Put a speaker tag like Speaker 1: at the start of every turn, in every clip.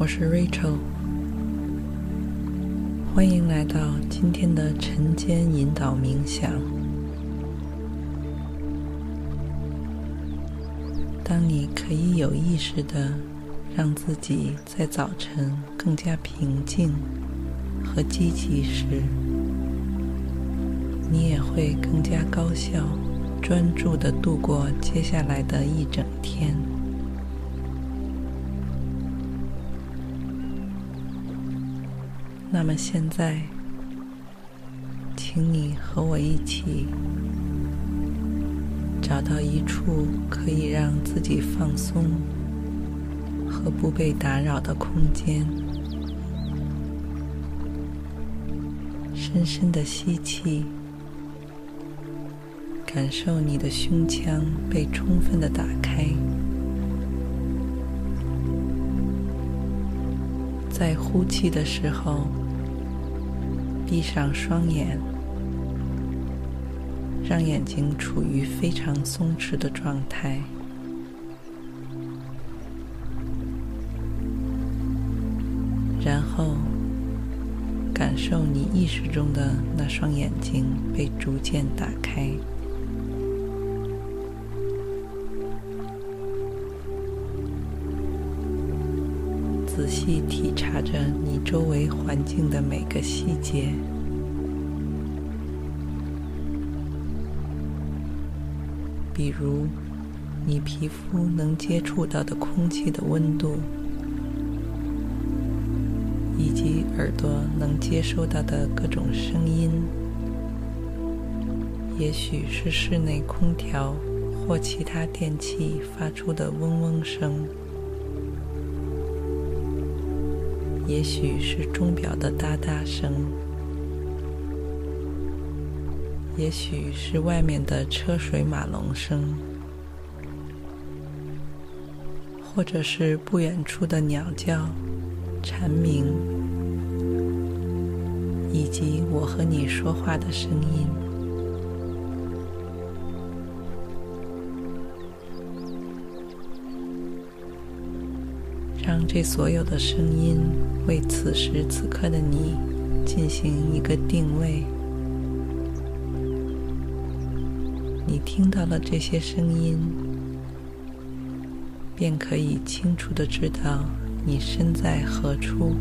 Speaker 1: 我是 Rachel，欢迎来到今天的晨间引导冥想。当你可以有意识地让自己在早晨更加平静和积极时，你也会更加高效、专注地度过接下来的一整天。那么现在，请你和我一起找到一处可以让自己放松和不被打扰的空间，深深的吸气，感受你的胸腔被充分的打开，在呼气的时候，闭上双眼，让眼睛处于非常松弛的状态，然后感受你意识中的那双眼睛被逐渐打开，仔细体察着你周围环境的每个细节。比如，你皮肤能接触到的空气的温度，以及耳朵能接收到的各种声音，也许是室内空调或其他电器发出的嗡嗡声，也许是钟表的哒哒声。也许是外面的车水马龙声，或者是不远处的鸟叫、蝉鸣，以及我和你说话的声音。让这所有的声音为此时此刻的你进行一个定位。你听到了这些声音，便可以清楚的知道你身在何处。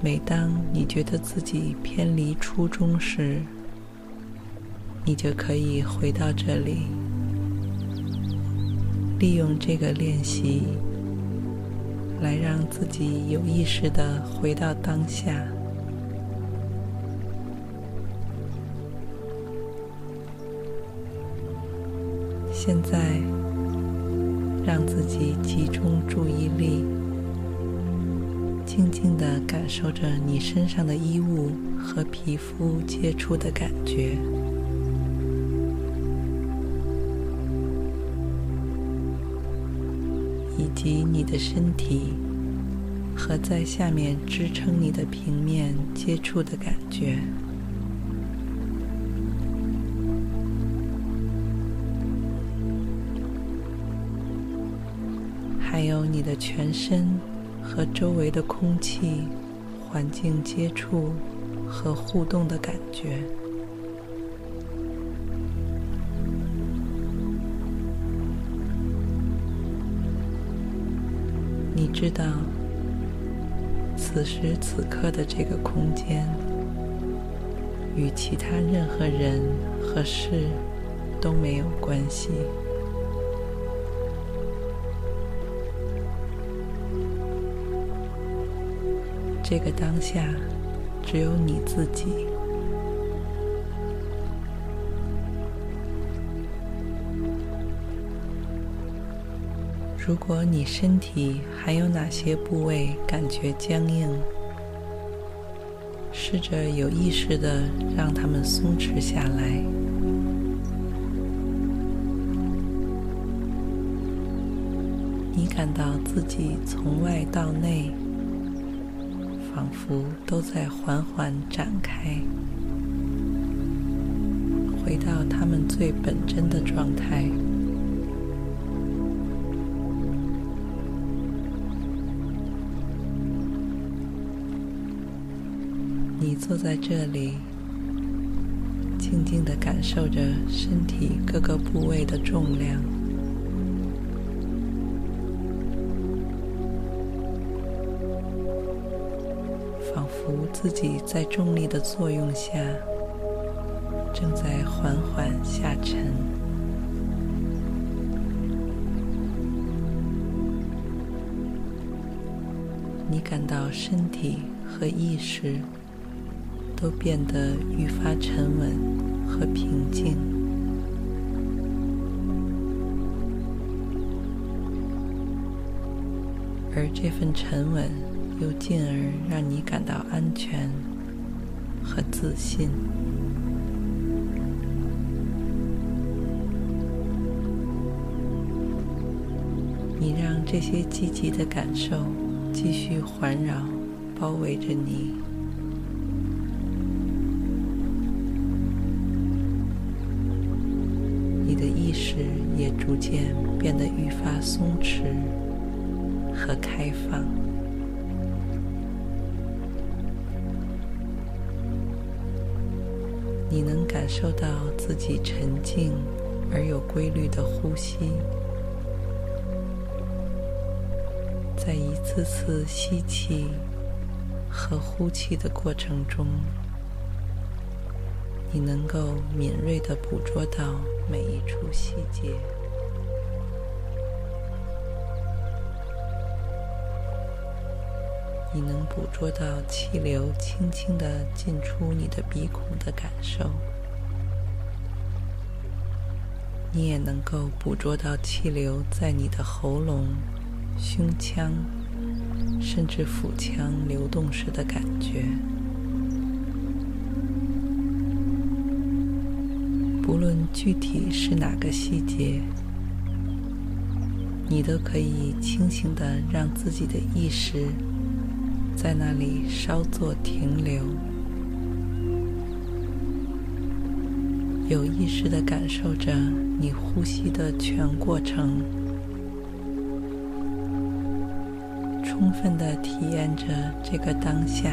Speaker 1: 每当你觉得自己偏离初衷时，你就可以回到这里，利用这个练习。来让自己有意识地回到当下。现在，让自己集中注意力，静静地感受着你身上的衣物和皮肤接触的感觉。及你的身体和在下面支撑你的平面接触的感觉，还有你的全身和周围的空气、环境接触和互动的感觉。知道，此时此刻的这个空间与其他任何人和事都没有关系。这个当下只有你自己。如果你身体还有哪些部位感觉僵硬，试着有意识地让它们松弛下来。你感到自己从外到内，仿佛都在缓缓展开，回到它们最本真的状态。坐在这里，静静的感受着身体各个部位的重量，仿佛自己在重力的作用下，正在缓缓下沉。你感到身体和意识。都变得愈发沉稳和平静，而这份沉稳又进而让你感到安全和自信。你让这些积极的感受继续环绕、包围着你。也逐渐变得愈发松弛和开放。你能感受到自己沉静而有规律的呼吸，在一次次吸气和呼气的过程中，你能够敏锐地捕捉到每一处细节，你能捕捉到气流轻轻地进出你的鼻孔的感受，你也能够捕捉到气流在你的喉咙、胸腔，甚至腹腔流动时的感觉。无论具体是哪个细节，你都可以清醒的让自己的意识在那里稍作停留，有意识的感受着你呼吸的全过程，充分的体验着这个当下。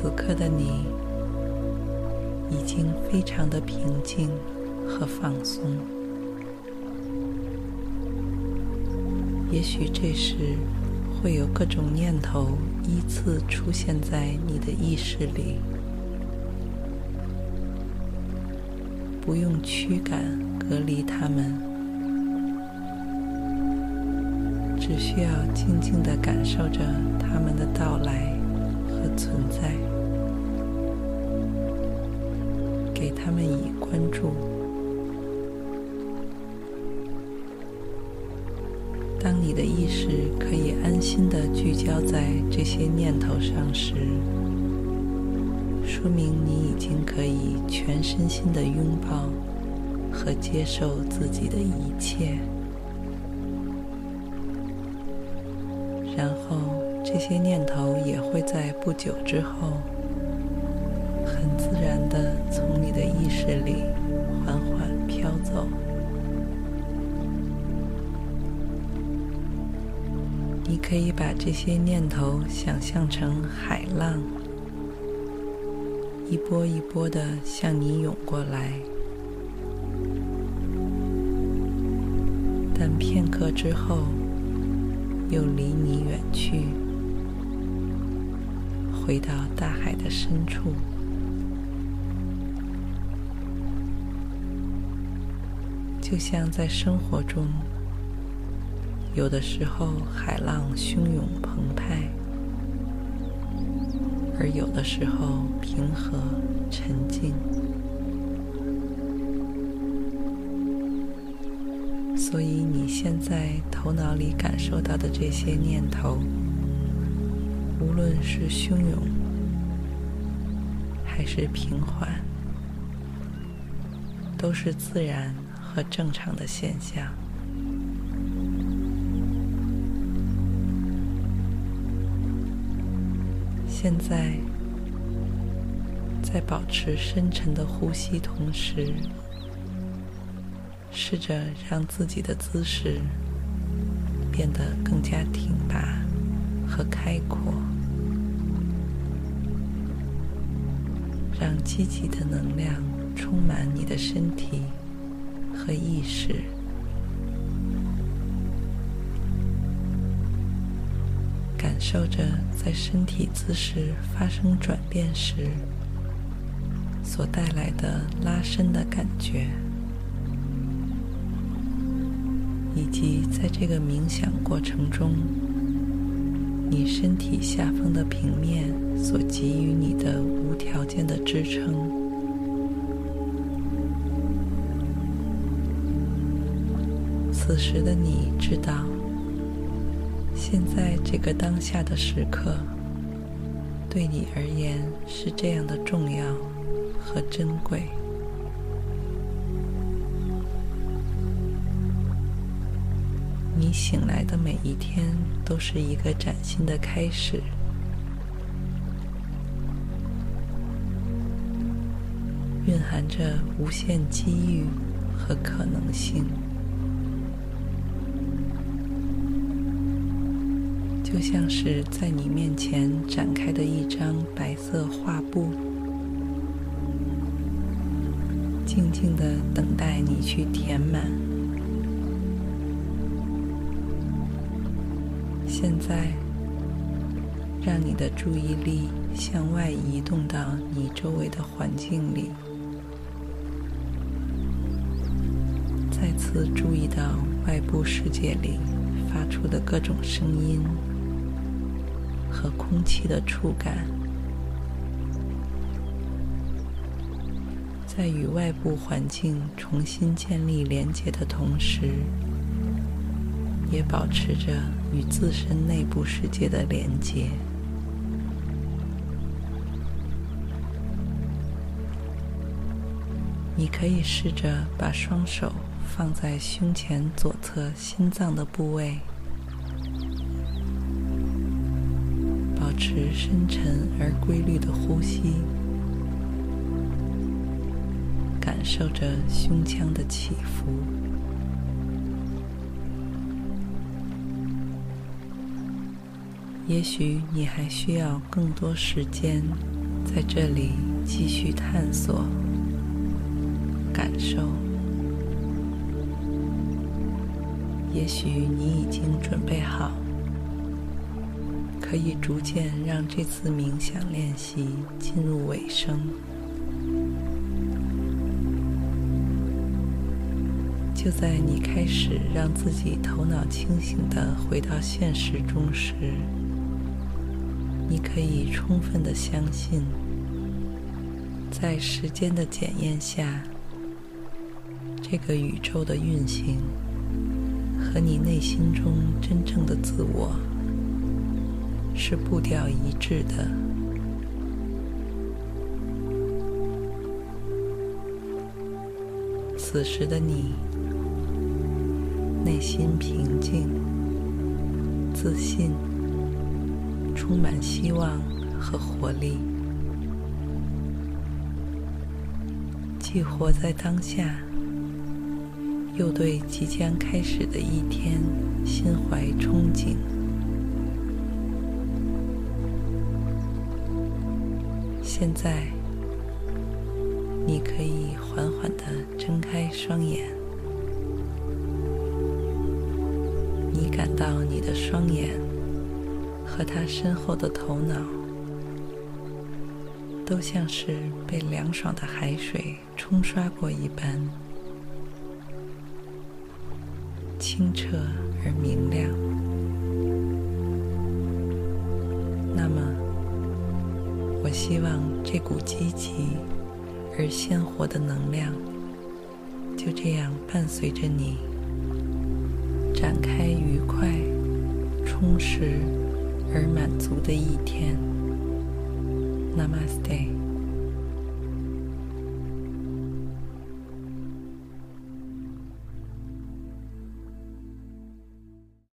Speaker 1: 此刻的你已经非常的平静和放松。也许这时会有各种念头依次出现在你的意识里，不用驱赶、隔离他们，只需要静静地感受着他们的到来和存在。给他们以关注。当你的意识可以安心的聚焦在这些念头上时，说明你已经可以全身心的拥抱和接受自己的一切。然后，这些念头也会在不久之后。很自然的从的意识里缓缓飘走。你可以把这些念头想象成海浪，一波一波的向你涌过来，但片刻之后又离你远去，回到大海的深处。就像在生活中，有的时候海浪汹涌澎湃，而有的时候平和沉静。所以你现在头脑里感受到的这些念头，无论是汹涌还是平缓，都是自然和正常的现象。现在，在保持深沉的呼吸同时，试着让自己的姿势变得更加挺拔和开阔，让积极的能量充满你的身体和意识。感受着在身体姿势发生转变时所带来的拉伸的感觉，以及在这个冥想过程中，你身体下方的平面所给予你的无条件的支撑。此时的你知道。现在这个当下的时刻，对你而言是这样的重要和珍贵。你醒来的每一天都是一个崭新的开始，蕴含着无限机遇和可能性。就像是在你面前展开的一张白色画布，静静的等待你去填满。现在，让你的注意力向外移动到你周围的环境里，再次注意到外部世界里发出的各种声音。和空气的触感，在与外部环境重新建立连接的同时，也保持着与自身内部世界的连接。你可以试着把双手放在胸前左侧心脏的部位。持深沉而规律的呼吸，感受着胸腔的起伏。也许你还需要更多时间在这里继续探索、感受。也许你已经准备好。可以逐渐让这次冥想练习进入尾声。就在你开始让自己头脑清醒地回到现实中时，你可以充分地相信，在时间的检验下，这个宇宙的运行和你内心中真正的自我。是步调一致的。此时的你，内心平静、自信，充满希望和活力，既活在当下，又对即将开始的一天心怀憧憬。现在，你可以缓缓地睁开双眼。你感到你的双眼和他身后的头脑，都像是被凉爽的海水冲刷过一般，清澈而明亮。我希望这股积极而鲜活的能量就这样伴随着你，展开愉快、充实而满足的一天。Namaste。